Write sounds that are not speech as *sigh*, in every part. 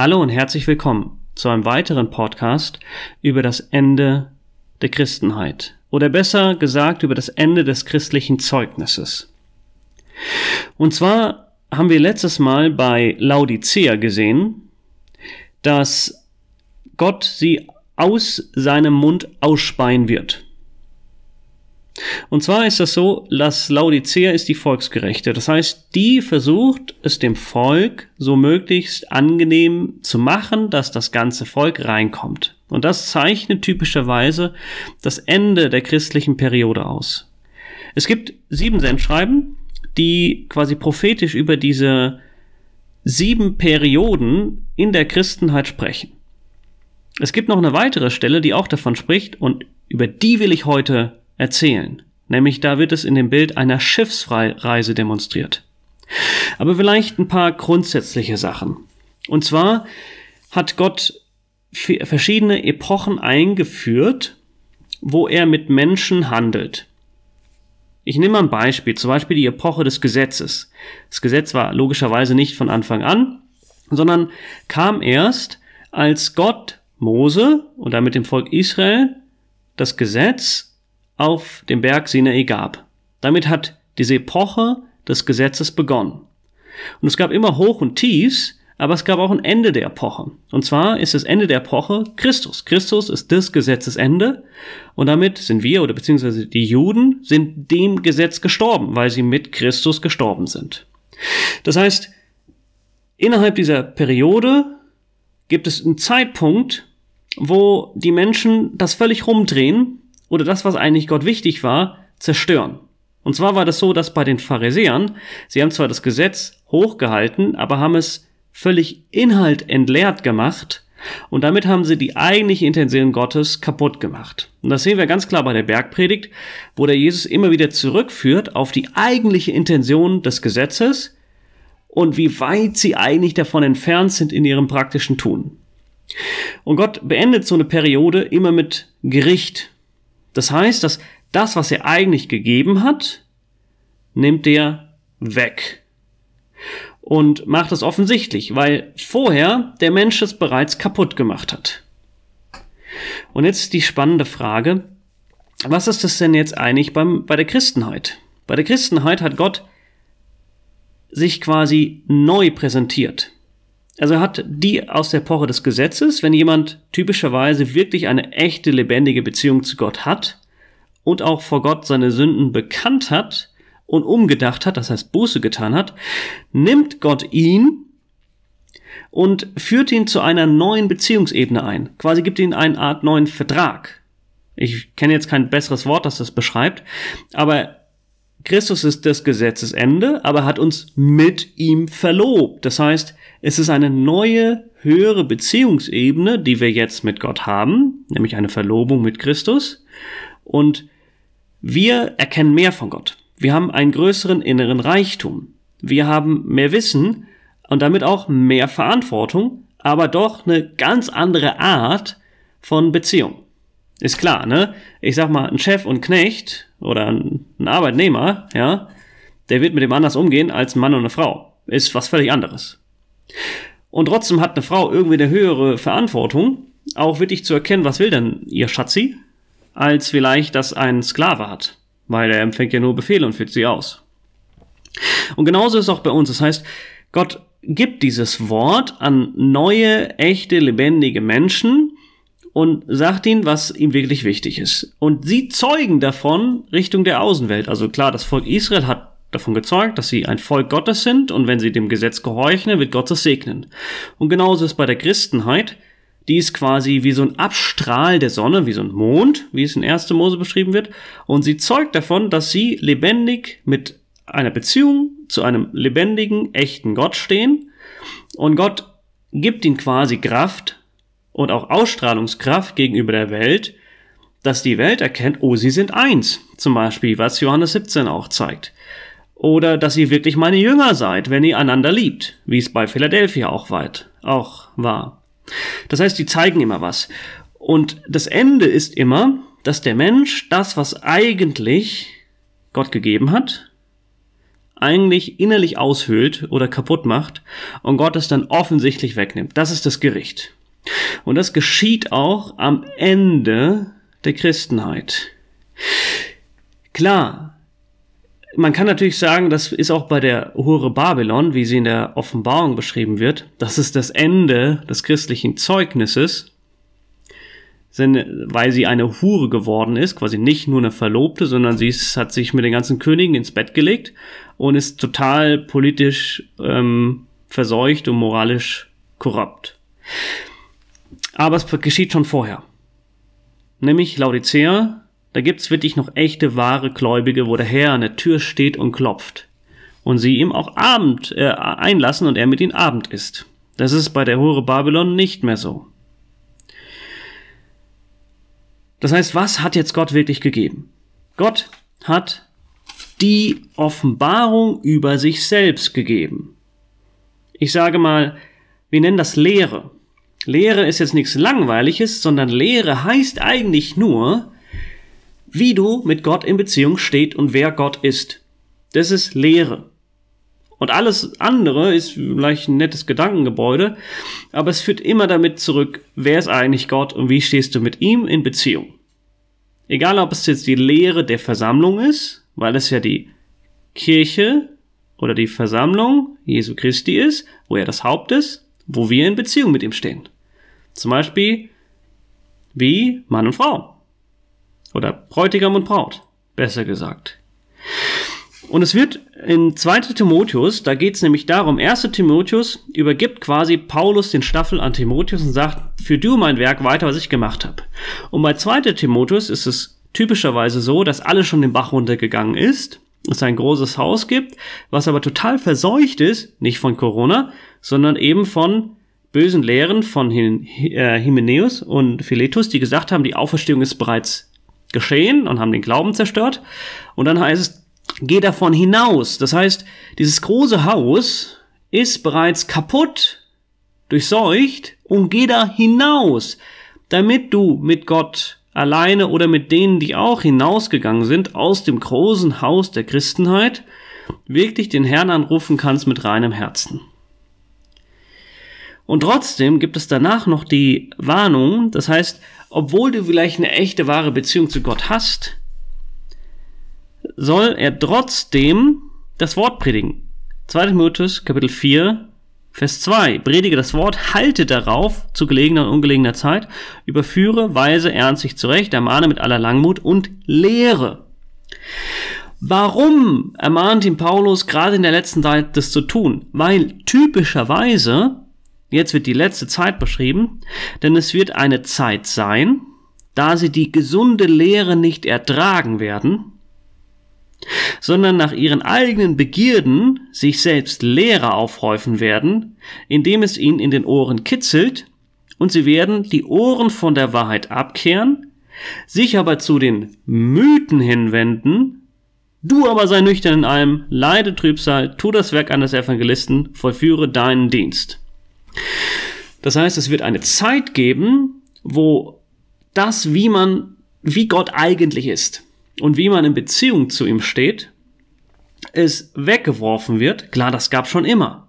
Hallo und herzlich willkommen zu einem weiteren Podcast über das Ende der Christenheit oder besser gesagt über das Ende des christlichen Zeugnisses. Und zwar haben wir letztes Mal bei Laodicea gesehen, dass Gott sie aus seinem Mund ausspeien wird. Und zwar ist das so, dass Laodicea ist die Volksgerechte. Das heißt, die versucht es dem Volk so möglichst angenehm zu machen, dass das ganze Volk reinkommt. Und das zeichnet typischerweise das Ende der christlichen Periode aus. Es gibt sieben Sendschreiben, die quasi prophetisch über diese sieben Perioden in der Christenheit sprechen. Es gibt noch eine weitere Stelle, die auch davon spricht und über die will ich heute erzählen. Nämlich da wird es in dem Bild einer Schiffsreise demonstriert. Aber vielleicht ein paar grundsätzliche Sachen. Und zwar hat Gott verschiedene Epochen eingeführt, wo er mit Menschen handelt. Ich nehme mal ein Beispiel, zum Beispiel die Epoche des Gesetzes. Das Gesetz war logischerweise nicht von Anfang an, sondern kam erst, als Gott Mose und damit dem Volk Israel das Gesetz auf dem Berg Sinai gab. Damit hat diese Epoche des Gesetzes begonnen. Und es gab immer Hoch und Tiefs, aber es gab auch ein Ende der Epoche. Und zwar ist das Ende der Epoche Christus. Christus ist des Gesetzes Ende und damit sind wir oder beziehungsweise die Juden sind dem Gesetz gestorben, weil sie mit Christus gestorben sind. Das heißt, innerhalb dieser Periode gibt es einen Zeitpunkt, wo die Menschen das völlig rumdrehen oder das, was eigentlich Gott wichtig war, zerstören. Und zwar war das so, dass bei den Pharisäern, sie haben zwar das Gesetz hochgehalten, aber haben es völlig Inhalt entleert gemacht und damit haben sie die eigentliche Intention Gottes kaputt gemacht. Und das sehen wir ganz klar bei der Bergpredigt, wo der Jesus immer wieder zurückführt auf die eigentliche Intention des Gesetzes und wie weit sie eigentlich davon entfernt sind in ihrem praktischen Tun. Und Gott beendet so eine Periode immer mit Gericht, das heißt, dass das, was er eigentlich gegeben hat, nimmt er weg. Und macht es offensichtlich, weil vorher der Mensch es bereits kaputt gemacht hat. Und jetzt die spannende Frage, was ist das denn jetzt eigentlich beim, bei der Christenheit? Bei der Christenheit hat Gott sich quasi neu präsentiert. Also er hat die aus der Epoche des Gesetzes, wenn jemand typischerweise wirklich eine echte, lebendige Beziehung zu Gott hat und auch vor Gott seine Sünden bekannt hat und umgedacht hat, das heißt Buße getan hat, nimmt Gott ihn und führt ihn zu einer neuen Beziehungsebene ein. Quasi gibt ihn eine Art neuen Vertrag. Ich kenne jetzt kein besseres Wort, das das beschreibt, aber Christus ist das Gesetzesende, aber hat uns mit ihm verlobt. Das heißt, es ist eine neue, höhere Beziehungsebene, die wir jetzt mit Gott haben, nämlich eine Verlobung mit Christus. Und wir erkennen mehr von Gott. Wir haben einen größeren inneren Reichtum. Wir haben mehr Wissen und damit auch mehr Verantwortung, aber doch eine ganz andere Art von Beziehung. Ist klar, ne? Ich sag mal, ein Chef und Knecht oder ein Arbeitnehmer, ja, der wird mit dem anders umgehen als ein Mann und eine Frau. Ist was völlig anderes. Und trotzdem hat eine Frau irgendwie eine höhere Verantwortung, auch wirklich zu erkennen, was will denn ihr Schatzi, als vielleicht das ein Sklave hat, weil er empfängt ja nur Befehle und führt sie aus. Und genauso ist es auch bei uns. Das heißt, Gott gibt dieses Wort an neue, echte, lebendige Menschen, und sagt ihnen, was ihm wirklich wichtig ist. Und sie zeugen davon Richtung der Außenwelt. Also klar, das Volk Israel hat davon gezeugt, dass sie ein Volk Gottes sind und wenn sie dem Gesetz gehorchen, wird Gott das segnen. Und genauso ist bei der Christenheit, die ist quasi wie so ein Abstrahl der Sonne, wie so ein Mond, wie es in 1. Mose beschrieben wird. Und sie zeugt davon, dass sie lebendig mit einer Beziehung zu einem lebendigen, echten Gott stehen. Und Gott gibt ihnen quasi Kraft, und auch Ausstrahlungskraft gegenüber der Welt, dass die Welt erkennt, oh, sie sind eins, zum Beispiel, was Johannes 17 auch zeigt. Oder dass ihr wirklich meine Jünger seid, wenn ihr einander liebt, wie es bei Philadelphia auch weit, auch war. Das heißt, die zeigen immer was. Und das Ende ist immer, dass der Mensch das, was eigentlich Gott gegeben hat, eigentlich innerlich aushöhlt oder kaputt macht und Gott es dann offensichtlich wegnimmt. Das ist das Gericht. Und das geschieht auch am Ende der Christenheit. Klar, man kann natürlich sagen, das ist auch bei der Hure Babylon, wie sie in der Offenbarung beschrieben wird, das ist das Ende des christlichen Zeugnisses, weil sie eine Hure geworden ist, quasi nicht nur eine Verlobte, sondern sie ist, hat sich mit den ganzen Königen ins Bett gelegt und ist total politisch ähm, verseucht und moralisch korrupt. Aber es geschieht schon vorher. Nämlich Laodicea, da gibt's wirklich noch echte, wahre Gläubige, wo der Herr an der Tür steht und klopft. Und sie ihm auch Abend äh, einlassen und er mit ihnen Abend isst. Das ist bei der Hure Babylon nicht mehr so. Das heißt, was hat jetzt Gott wirklich gegeben? Gott hat die Offenbarung über sich selbst gegeben. Ich sage mal, wir nennen das Lehre. Lehre ist jetzt nichts Langweiliges, sondern Lehre heißt eigentlich nur, wie du mit Gott in Beziehung steht und wer Gott ist. Das ist Lehre. Und alles andere ist vielleicht ein nettes Gedankengebäude, aber es führt immer damit zurück, wer ist eigentlich Gott und wie stehst du mit ihm in Beziehung. Egal, ob es jetzt die Lehre der Versammlung ist, weil es ja die Kirche oder die Versammlung Jesu Christi ist, wo er das Haupt ist, wo wir in Beziehung mit ihm stehen. Zum Beispiel wie Mann und Frau. Oder Bräutigam und Braut, besser gesagt. Und es wird in 2. Timotheus, da geht es nämlich darum, 1. Timotheus übergibt quasi Paulus den Staffel an Timotheus und sagt, für du mein Werk weiter, was ich gemacht habe. Und bei 2. Timotheus ist es typischerweise so, dass alles schon den Bach runtergegangen ist, es ein großes Haus gibt, was aber total verseucht ist, nicht von Corona, sondern eben von bösen Lehren von äh, Hymenäus und Philetus, die gesagt haben, die Auferstehung ist bereits geschehen und haben den Glauben zerstört. Und dann heißt es, geh davon hinaus. Das heißt, dieses große Haus ist bereits kaputt, durchseucht und geh da hinaus, damit du mit Gott alleine oder mit denen, die auch hinausgegangen sind aus dem großen Haus der Christenheit, wirklich den Herrn anrufen kannst mit reinem Herzen. Und trotzdem gibt es danach noch die Warnung, das heißt, obwohl du vielleicht eine echte wahre Beziehung zu Gott hast, soll er trotzdem das Wort predigen. 2. Timotheus Kapitel 4 Vers 2. Predige das Wort, halte darauf zu gelegener und ungelegener Zeit, überführe, weise ernstlich zurecht, ermahne mit aller Langmut und lehre. Warum ermahnt ihn Paulus gerade in der letzten Zeit das zu tun? Weil typischerweise, jetzt wird die letzte Zeit beschrieben, denn es wird eine Zeit sein, da sie die gesunde Lehre nicht ertragen werden, sondern nach ihren eigenen Begierden sich selbst Lehrer aufhäufen werden, indem es ihnen in den Ohren kitzelt, und sie werden die Ohren von der Wahrheit abkehren, sich aber zu den Mythen hinwenden, du aber sei nüchtern in allem, leide Trübsal, tu das Werk eines Evangelisten, vollführe deinen Dienst. Das heißt, es wird eine Zeit geben, wo das, wie man, wie Gott eigentlich ist, und wie man in Beziehung zu ihm steht, es weggeworfen wird. Klar, das gab schon immer.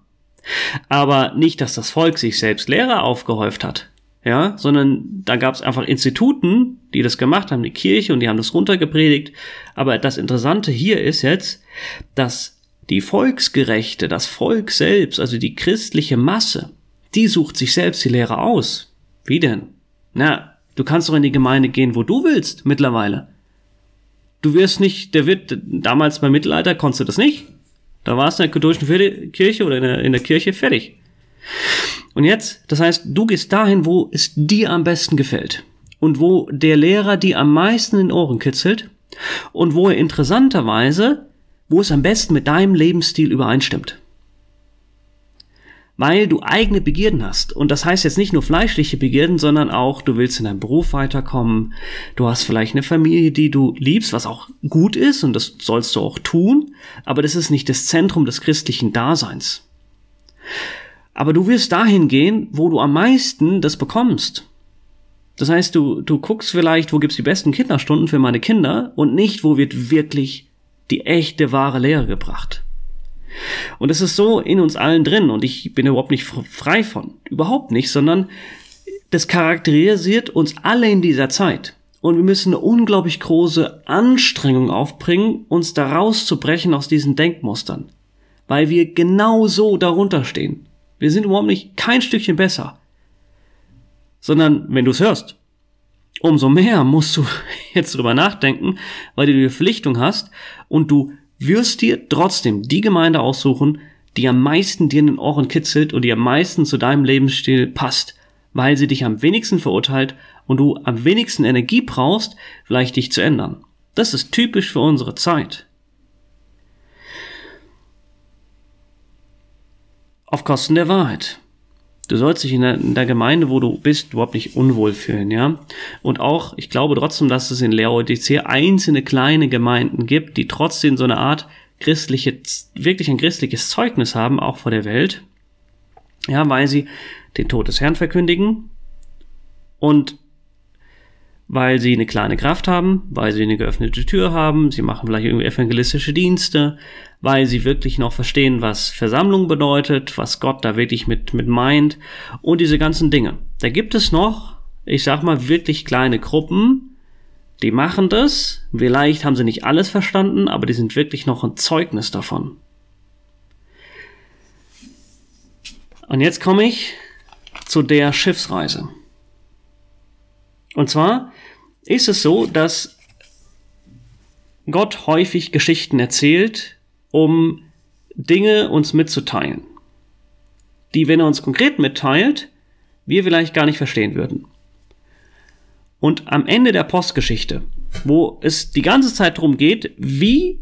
Aber nicht, dass das Volk sich selbst Lehrer aufgehäuft hat, ja, sondern da gab es einfach Instituten, die das gemacht haben, die Kirche, und die haben das runtergepredigt. Aber das Interessante hier ist jetzt, dass die Volksgerechte, das Volk selbst, also die christliche Masse, die sucht sich selbst die Lehre aus. Wie denn? Na, du kannst doch in die Gemeinde gehen, wo du willst, mittlerweile. Du wirst nicht, der wird, damals beim Mittelalter konntest du das nicht. Da warst du in der katholischen Kirche oder in der, in der Kirche fertig. Und jetzt, das heißt, du gehst dahin, wo es dir am besten gefällt. Und wo der Lehrer dir am meisten in den Ohren kitzelt. Und wo er interessanterweise, wo es am besten mit deinem Lebensstil übereinstimmt weil du eigene Begierden hast. Und das heißt jetzt nicht nur fleischliche Begierden, sondern auch, du willst in deinem Beruf weiterkommen, du hast vielleicht eine Familie, die du liebst, was auch gut ist und das sollst du auch tun, aber das ist nicht das Zentrum des christlichen Daseins. Aber du wirst dahin gehen, wo du am meisten das bekommst. Das heißt, du, du guckst vielleicht, wo gibt's die besten Kinderstunden für meine Kinder und nicht, wo wird wirklich die echte, wahre Lehre gebracht. Und es ist so in uns allen drin und ich bin überhaupt nicht frei von. Überhaupt nicht, sondern das charakterisiert uns alle in dieser Zeit. Und wir müssen eine unglaublich große Anstrengung aufbringen, uns da rauszubrechen aus diesen Denkmustern. Weil wir genau so darunter stehen. Wir sind überhaupt nicht kein Stückchen besser. Sondern, wenn du es hörst, umso mehr musst du *laughs* jetzt drüber nachdenken, weil du die Verpflichtung hast und du wirst dir trotzdem die Gemeinde aussuchen, die am meisten dir in den Ohren kitzelt und die am meisten zu deinem Lebensstil passt, weil sie dich am wenigsten verurteilt und du am wenigsten Energie brauchst, vielleicht dich zu ändern. Das ist typisch für unsere Zeit. Auf Kosten der Wahrheit. Du sollst dich in der, in der, Gemeinde, wo du bist, überhaupt nicht unwohl fühlen, ja. Und auch, ich glaube trotzdem, dass es in Laodicea einzelne kleine Gemeinden gibt, die trotzdem so eine Art christliche, wirklich ein christliches Zeugnis haben, auch vor der Welt. Ja, weil sie den Tod des Herrn verkündigen und weil sie eine kleine Kraft haben, weil sie eine geöffnete Tür haben, sie machen vielleicht irgendwie evangelistische Dienste, weil sie wirklich noch verstehen, was Versammlung bedeutet, was Gott da wirklich mit, mit meint und diese ganzen Dinge. Da gibt es noch, ich sag mal, wirklich kleine Gruppen, die machen das, vielleicht haben sie nicht alles verstanden, aber die sind wirklich noch ein Zeugnis davon. Und jetzt komme ich zu der Schiffsreise. Und zwar ist es so, dass Gott häufig Geschichten erzählt, um Dinge uns mitzuteilen, die, wenn er uns konkret mitteilt, wir vielleicht gar nicht verstehen würden. Und am Ende der Postgeschichte, wo es die ganze Zeit darum geht, wie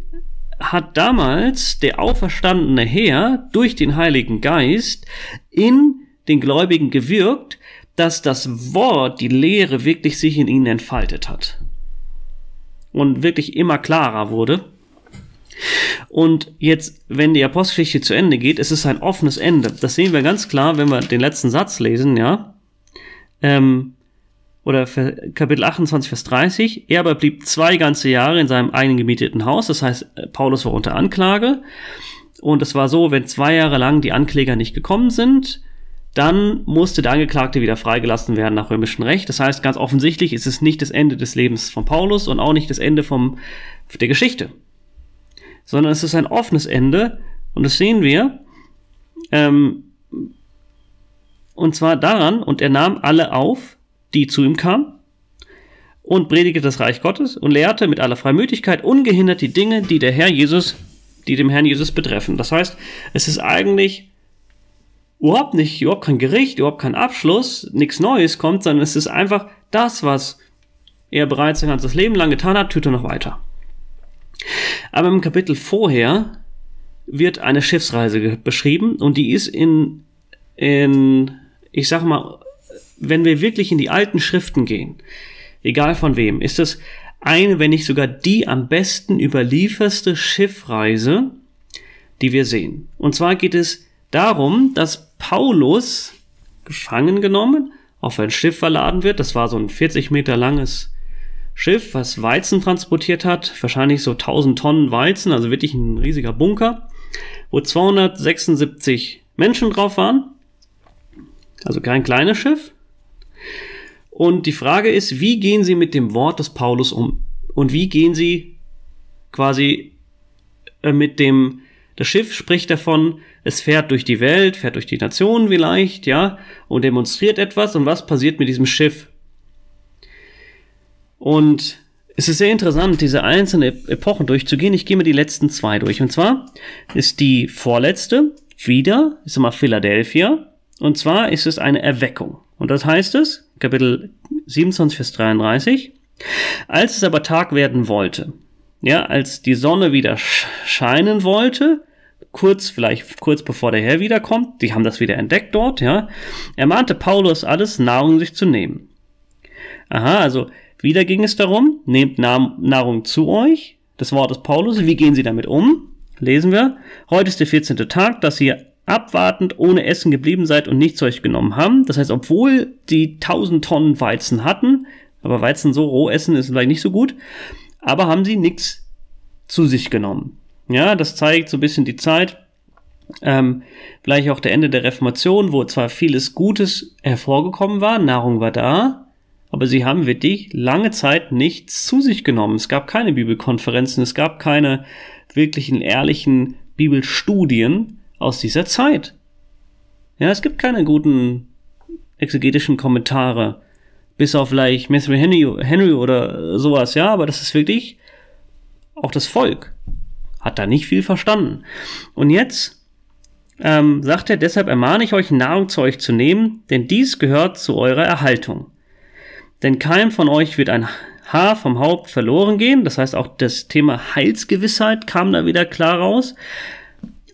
hat damals der auferstandene Herr durch den Heiligen Geist in den Gläubigen gewirkt, dass das Wort, die Lehre wirklich sich in ihnen entfaltet hat. Und wirklich immer klarer wurde. Und jetzt, wenn die Apostelgeschichte zu Ende geht, es ist ein offenes Ende. Das sehen wir ganz klar, wenn wir den letzten Satz lesen, ja. Ähm, oder Kapitel 28, Vers 30. Er aber blieb zwei ganze Jahre in seinem eigenen gemieteten Haus. Das heißt, Paulus war unter Anklage. Und es war so, wenn zwei Jahre lang die Ankläger nicht gekommen sind, dann musste der Angeklagte wieder freigelassen werden nach römischem Recht. Das heißt, ganz offensichtlich ist es nicht das Ende des Lebens von Paulus und auch nicht das Ende vom, der Geschichte, sondern es ist ein offenes Ende und das sehen wir. Ähm, und zwar daran, und er nahm alle auf, die zu ihm kamen, und predigte das Reich Gottes und lehrte mit aller Freimütigkeit ungehindert die Dinge, die der Herr Jesus, die dem Herrn Jesus betreffen. Das heißt, es ist eigentlich überhaupt nicht, überhaupt kein Gericht, überhaupt kein Abschluss, nichts Neues kommt, sondern es ist einfach das, was er bereits sein ganzes Leben lang getan hat, tut er noch weiter. Aber im Kapitel vorher wird eine Schiffsreise beschrieben und die ist in, in, ich sag mal, wenn wir wirklich in die alten Schriften gehen, egal von wem, ist es eine, wenn nicht sogar die am besten überlieferste Schiffreise, die wir sehen. Und zwar geht es darum, dass Paulus gefangen genommen auf ein Schiff verladen wird. Das war so ein 40 Meter langes Schiff, was Weizen transportiert hat. Wahrscheinlich so 1000 Tonnen Weizen, also wirklich ein riesiger Bunker, wo 276 Menschen drauf waren. Also kein kleines Schiff. Und die Frage ist, wie gehen sie mit dem Wort des Paulus um? Und wie gehen sie quasi äh, mit dem, das Schiff spricht davon, es fährt durch die Welt, fährt durch die Nationen vielleicht, ja, und demonstriert etwas. Und was passiert mit diesem Schiff? Und es ist sehr interessant, diese einzelnen Epochen durchzugehen. Ich gehe mir die letzten zwei durch. Und zwar ist die vorletzte wieder, ist mal Philadelphia. Und zwar ist es eine Erweckung. Und das heißt es, Kapitel 27, Vers 33. Als es aber Tag werden wollte, ja, als die Sonne wieder scheinen wollte, kurz, vielleicht kurz bevor der Herr wiederkommt, die haben das wieder entdeckt dort, ja, ermahnte Paulus alles, Nahrung sich zu nehmen. Aha, also wieder ging es darum, nehmt Nahrung zu euch, das Wort des Paulus, wie gehen sie damit um? Lesen wir, heute ist der 14. Tag, dass ihr abwartend ohne Essen geblieben seid und nichts zu euch genommen haben. Das heißt, obwohl die 1000 Tonnen Weizen hatten, aber Weizen so roh essen ist vielleicht nicht so gut, aber haben sie nichts zu sich genommen. Ja, das zeigt so ein bisschen die Zeit, ähm, vielleicht auch der Ende der Reformation, wo zwar vieles Gutes hervorgekommen war, Nahrung war da, aber sie haben wirklich lange Zeit nichts zu sich genommen. Es gab keine Bibelkonferenzen, es gab keine wirklichen ehrlichen Bibelstudien aus dieser Zeit. Ja, es gibt keine guten exegetischen Kommentare, bis auf vielleicht Matthew Henry, Henry oder sowas, ja, aber das ist wirklich auch das Volk hat da nicht viel verstanden. Und jetzt ähm, sagt er, deshalb ermahne ich euch, Nahrung zu euch zu nehmen, denn dies gehört zu eurer Erhaltung. Denn keinem von euch wird ein Haar vom Haupt verloren gehen. Das heißt, auch das Thema Heilsgewissheit kam da wieder klar raus.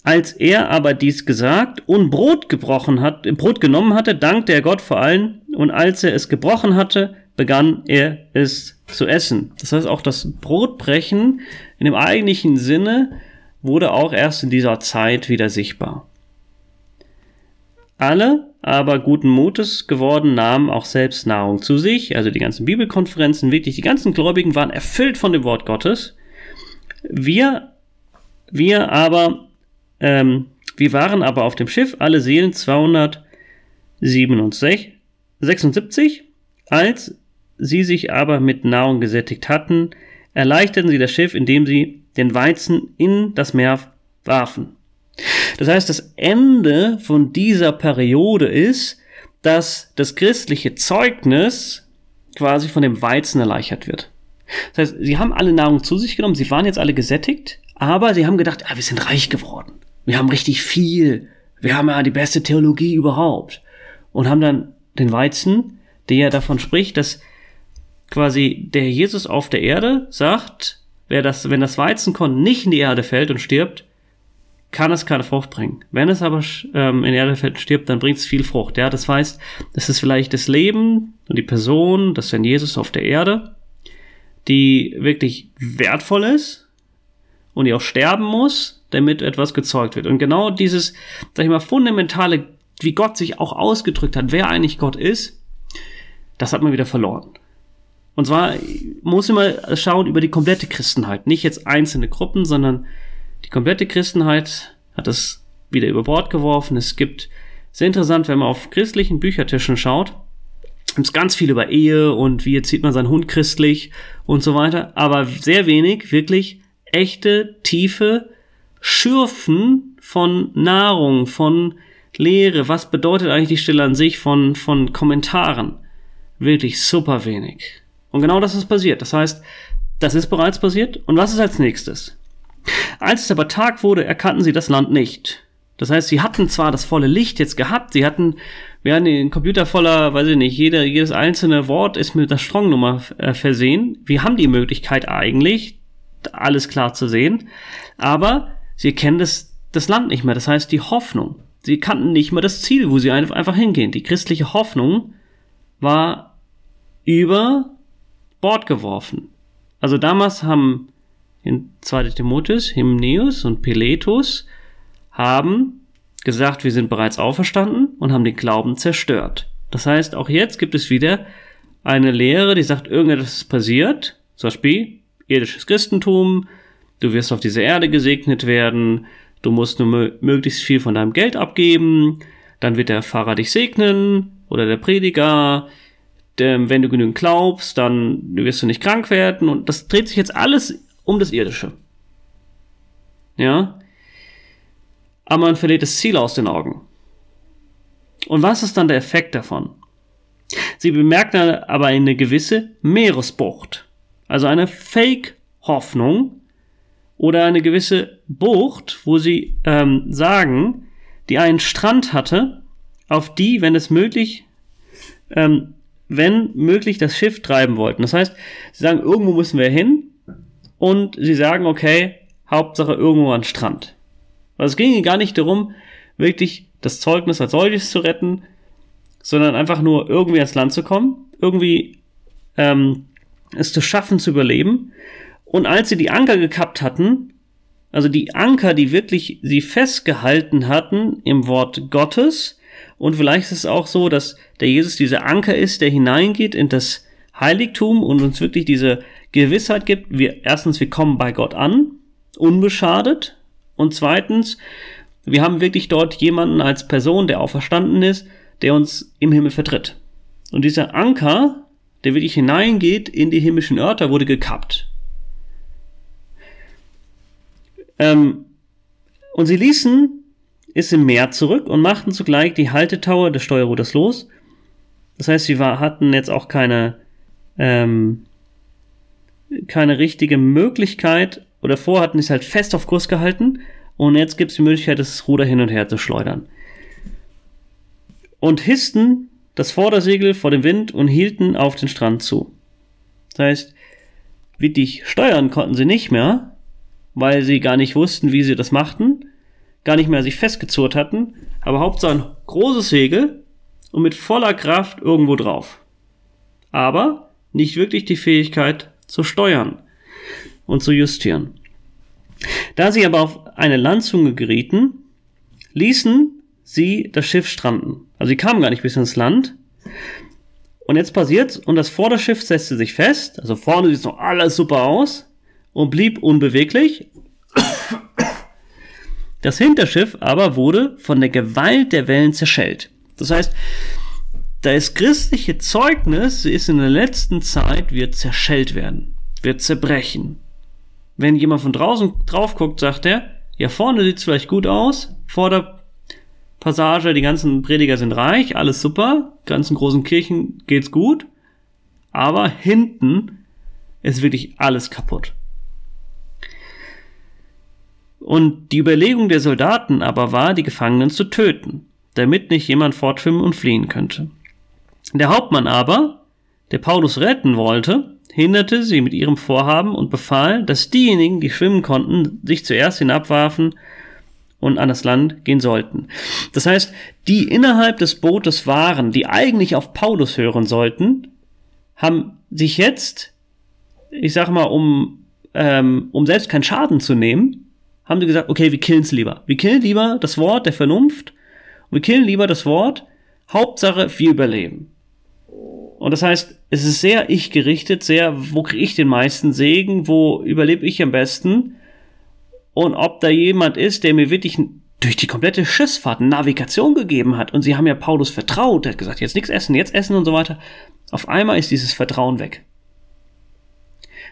Als er aber dies gesagt und Brot gebrochen hat, Brot genommen hatte, dankte er Gott vor allen. Und als er es gebrochen hatte, begann er es zu essen. Das heißt, auch das Brotbrechen in dem eigentlichen Sinne wurde auch erst in dieser Zeit wieder sichtbar. Alle aber guten Mutes geworden nahmen auch selbst Nahrung zu sich, also die ganzen Bibelkonferenzen, wirklich die ganzen Gläubigen waren erfüllt von dem Wort Gottes. Wir, wir aber, ähm, wir waren aber auf dem Schiff, alle Seelen 276, als sie sich aber mit Nahrung gesättigt hatten, erleichterten sie das Schiff, indem sie den Weizen in das Meer warfen. Das heißt, das Ende von dieser Periode ist, dass das christliche Zeugnis quasi von dem Weizen erleichtert wird. Das heißt, sie haben alle Nahrung zu sich genommen, sie waren jetzt alle gesättigt, aber sie haben gedacht, ah, wir sind reich geworden. Wir haben richtig viel. Wir haben ja die beste Theologie überhaupt. Und haben dann den Weizen, der ja davon spricht, dass quasi der Jesus auf der Erde sagt, wer das, wenn das Weizenkorn nicht in die Erde fällt und stirbt, kann es keine Frucht bringen. Wenn es aber ähm, in die Erde fällt und stirbt, dann bringt es viel Frucht. Ja, das heißt, das ist vielleicht das Leben und die Person, das ist ein Jesus auf der Erde, die wirklich wertvoll ist und die auch sterben muss, damit etwas gezeugt wird. Und genau dieses, sag ich mal, fundamentale, wie Gott sich auch ausgedrückt hat, wer eigentlich Gott ist, das hat man wieder verloren. Und zwar muss immer schauen über die komplette Christenheit. Nicht jetzt einzelne Gruppen, sondern die komplette Christenheit hat es wieder über Bord geworfen. Es gibt, sehr interessant, wenn man auf christlichen Büchertischen schaut, gibt es ganz viel über Ehe und wie erzieht man seinen Hund christlich und so weiter, aber sehr wenig wirklich echte, tiefe Schürfen von Nahrung, von Lehre, was bedeutet eigentlich die Stille an sich, von, von Kommentaren. Wirklich super wenig. Und genau das ist passiert. Das heißt, das ist bereits passiert. Und was ist als nächstes? Als es aber Tag wurde, erkannten sie das Land nicht. Das heißt, sie hatten zwar das volle Licht jetzt gehabt, sie hatten, wir hatten den Computer voller, weiß ich nicht, jeder, jedes einzelne Wort ist mit der Strongnummer äh, versehen. Wir haben die Möglichkeit eigentlich, alles klar zu sehen, aber sie kennen das, das Land nicht mehr. Das heißt, die Hoffnung. Sie kannten nicht mehr das Ziel, wo sie einfach hingehen. Die christliche Hoffnung war über Bord geworfen. Also damals haben in 2. Timotheus, Hymneus und Piletus haben gesagt, wir sind bereits auferstanden und haben den Glauben zerstört. Das heißt, auch jetzt gibt es wieder eine Lehre, die sagt, irgendetwas ist passiert, zum Beispiel irdisches Christentum, du wirst auf diese Erde gesegnet werden, du musst nur möglichst viel von deinem Geld abgeben, dann wird der Pfarrer dich segnen oder der Prediger, wenn du genügend glaubst, dann wirst du nicht krank werden. Und das dreht sich jetzt alles um das Irdische. Ja. Aber man verliert das Ziel aus den Augen. Und was ist dann der Effekt davon? Sie bemerken aber eine gewisse Meeresbucht. Also eine Fake-Hoffnung oder eine gewisse Bucht, wo sie ähm, sagen, die einen Strand hatte, auf die, wenn es möglich, ähm, wenn möglich, das Schiff treiben wollten. Das heißt, sie sagen, irgendwo müssen wir hin und sie sagen, okay, Hauptsache irgendwo an Strand. Also es ging ihnen gar nicht darum, wirklich das Zeugnis als solches zu retten, sondern einfach nur irgendwie ans Land zu kommen, irgendwie ähm, es zu schaffen zu überleben. Und als sie die Anker gekappt hatten, also die Anker, die wirklich sie festgehalten hatten im Wort Gottes, und vielleicht ist es auch so, dass der Jesus dieser Anker ist, der hineingeht in das Heiligtum und uns wirklich diese Gewissheit gibt, wir, erstens, wir kommen bei Gott an, unbeschadet, und zweitens, Wir haben wirklich dort jemanden als Person, der auferstanden ist, der uns im Himmel vertritt. Und dieser Anker, der wirklich hineingeht in die himmlischen Örter, wurde gekappt. Ähm, und sie ließen es im Meer zurück und machten zugleich die Haltetower des Steuerruders los. Das heißt, sie war, hatten jetzt auch keine, ähm, keine richtige Möglichkeit oder vor hatten es halt fest auf Kurs gehalten und jetzt gibt es die Möglichkeit, das Ruder hin und her zu schleudern. Und hissten das Vordersegel vor dem Wind und hielten auf den Strand zu. Das heißt, wirklich steuern konnten sie nicht mehr, weil sie gar nicht wussten, wie sie das machten, gar nicht mehr sich festgezurrt hatten, aber Hauptsache ein großes Segel und mit voller Kraft irgendwo drauf. Aber nicht wirklich die Fähigkeit zu steuern und zu justieren. Da sie aber auf eine Landzunge gerieten, ließen sie das Schiff stranden. Also sie kamen gar nicht bis ins Land. Und jetzt passiert's und das Vorderschiff setzte sich fest, also vorne sieht noch alles super aus und blieb unbeweglich. Das Hinterschiff aber wurde von der Gewalt der Wellen zerschellt. Das heißt, das christliche Zeugnis ist in der letzten Zeit wird zerschellt werden, wird zerbrechen. Wenn jemand von draußen drauf guckt, sagt er, ja vorne sieht's vielleicht gut aus, vor der Passage, die ganzen Prediger sind reich, alles super, ganzen großen Kirchen geht's gut, aber hinten ist wirklich alles kaputt. Und die Überlegung der Soldaten aber war, die Gefangenen zu töten, damit nicht jemand fortschwimmen und fliehen könnte. Der Hauptmann aber, der Paulus retten wollte, hinderte sie mit ihrem Vorhaben und befahl, dass diejenigen, die schwimmen konnten, sich zuerst hinabwarfen und an das Land gehen sollten. Das heißt, die innerhalb des Bootes waren, die eigentlich auf Paulus hören sollten, haben sich jetzt, ich sag mal, um, ähm, um selbst keinen Schaden zu nehmen, haben sie gesagt, okay, wir killen's lieber. Wir killen lieber das Wort der Vernunft. Wir killen lieber das Wort. Hauptsache, wir überleben. Und das heißt, es ist sehr ich gerichtet, sehr, wo kriege ich den meisten Segen, wo überlebe ich am besten. Und ob da jemand ist, der mir wirklich durch die komplette Schiffsfahrt Navigation gegeben hat. Und sie haben ja Paulus vertraut. Er hat gesagt, jetzt nichts essen, jetzt essen und so weiter. Auf einmal ist dieses Vertrauen weg.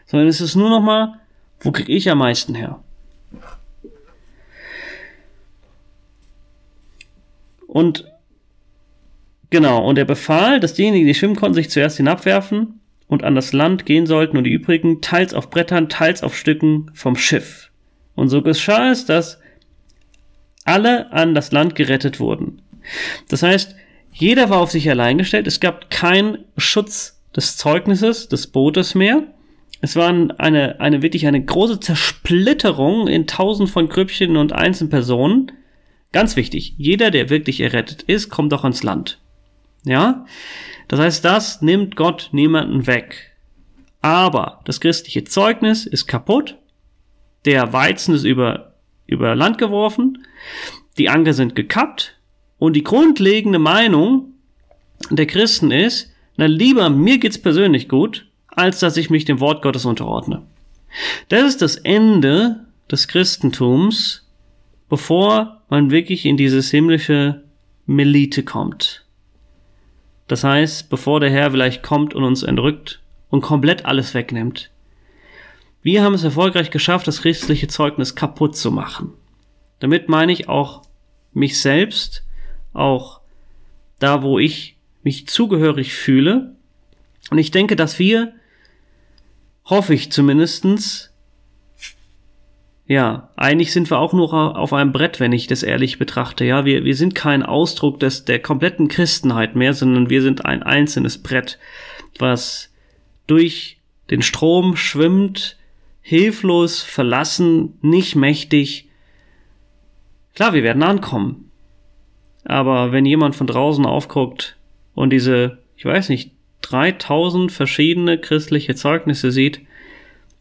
Sondern es ist nur noch mal, wo kriege ich am meisten her? Und genau, und er befahl, dass diejenigen, die schwimmen konnten, sich zuerst hinabwerfen und an das Land gehen sollten und die übrigen teils auf Brettern, teils auf Stücken vom Schiff. Und so geschah es, dass alle an das Land gerettet wurden. Das heißt, jeder war auf sich allein gestellt, es gab keinen Schutz des Zeugnisses, des Bootes mehr. Es war eine, eine wirklich eine große Zersplitterung in tausend von Grüppchen und Einzelpersonen. Ganz wichtig, jeder, der wirklich errettet ist, kommt auch ans Land. Ja? Das heißt, das nimmt Gott niemanden weg. Aber das christliche Zeugnis ist kaputt. Der Weizen ist über, über Land geworfen. Die Anker sind gekappt. Und die grundlegende Meinung der Christen ist, na lieber mir geht's persönlich gut, als dass ich mich dem Wort Gottes unterordne. Das ist das Ende des Christentums, bevor man wirklich in dieses himmlische Melite kommt. Das heißt, bevor der Herr vielleicht kommt und uns entrückt und komplett alles wegnimmt. Wir haben es erfolgreich geschafft, das christliche Zeugnis kaputt zu machen. Damit meine ich auch mich selbst, auch da, wo ich mich zugehörig fühle. Und ich denke, dass wir, hoffe ich zumindestens, ja, eigentlich sind wir auch nur auf einem Brett, wenn ich das ehrlich betrachte. Ja, wir, wir sind kein Ausdruck des, der kompletten Christenheit mehr, sondern wir sind ein einzelnes Brett, was durch den Strom schwimmt, hilflos, verlassen, nicht mächtig. Klar, wir werden ankommen. Aber wenn jemand von draußen aufguckt und diese, ich weiß nicht, 3000 verschiedene christliche Zeugnisse sieht,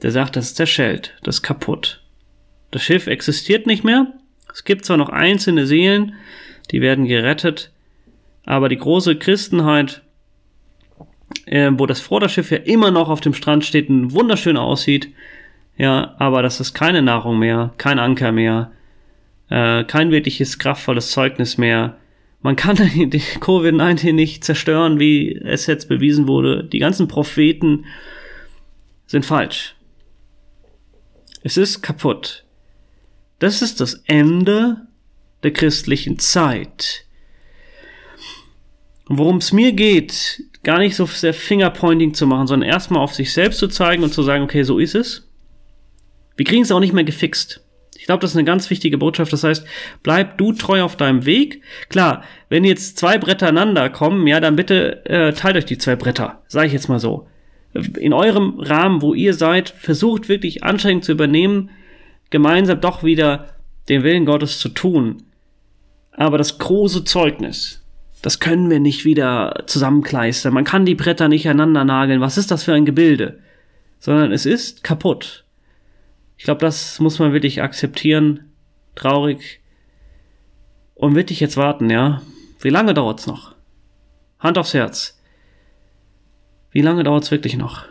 der sagt, das ist zerschellt, das ist kaputt. Das Schiff existiert nicht mehr. Es gibt zwar noch einzelne Seelen, die werden gerettet, aber die große Christenheit, äh, wo das Vorderschiff ja immer noch auf dem Strand steht und wunderschön aussieht, ja, aber das ist keine Nahrung mehr, kein Anker mehr. äh, kein wirkliches kraftvolles Zeugnis mehr. Man kann *laughs* die Covid-19 nicht zerstören, wie es jetzt bewiesen wurde. Die ganzen Propheten sind falsch. Es ist kaputt. Das ist das Ende der christlichen Zeit. Worum es mir geht, gar nicht so sehr Fingerpointing zu machen, sondern erstmal auf sich selbst zu zeigen und zu sagen, okay, so ist es. Wir kriegen es auch nicht mehr gefixt. Ich glaube, das ist eine ganz wichtige Botschaft. Das heißt, bleib du treu auf deinem Weg. Klar, wenn jetzt zwei Bretter aneinander kommen, ja, dann bitte äh, teilt euch die zwei Bretter. Sage ich jetzt mal so. In eurem Rahmen, wo ihr seid, versucht wirklich anstrengend zu übernehmen, gemeinsam doch wieder den Willen Gottes zu tun. Aber das große Zeugnis, das können wir nicht wieder zusammenkleistern. Man kann die Bretter nicht aneinander nageln. Was ist das für ein Gebilde? Sondern es ist kaputt. Ich glaube, das muss man wirklich akzeptieren. Traurig. Und wirklich jetzt warten, ja? Wie lange dauert's noch? Hand aufs Herz. Wie lange dauert's wirklich noch?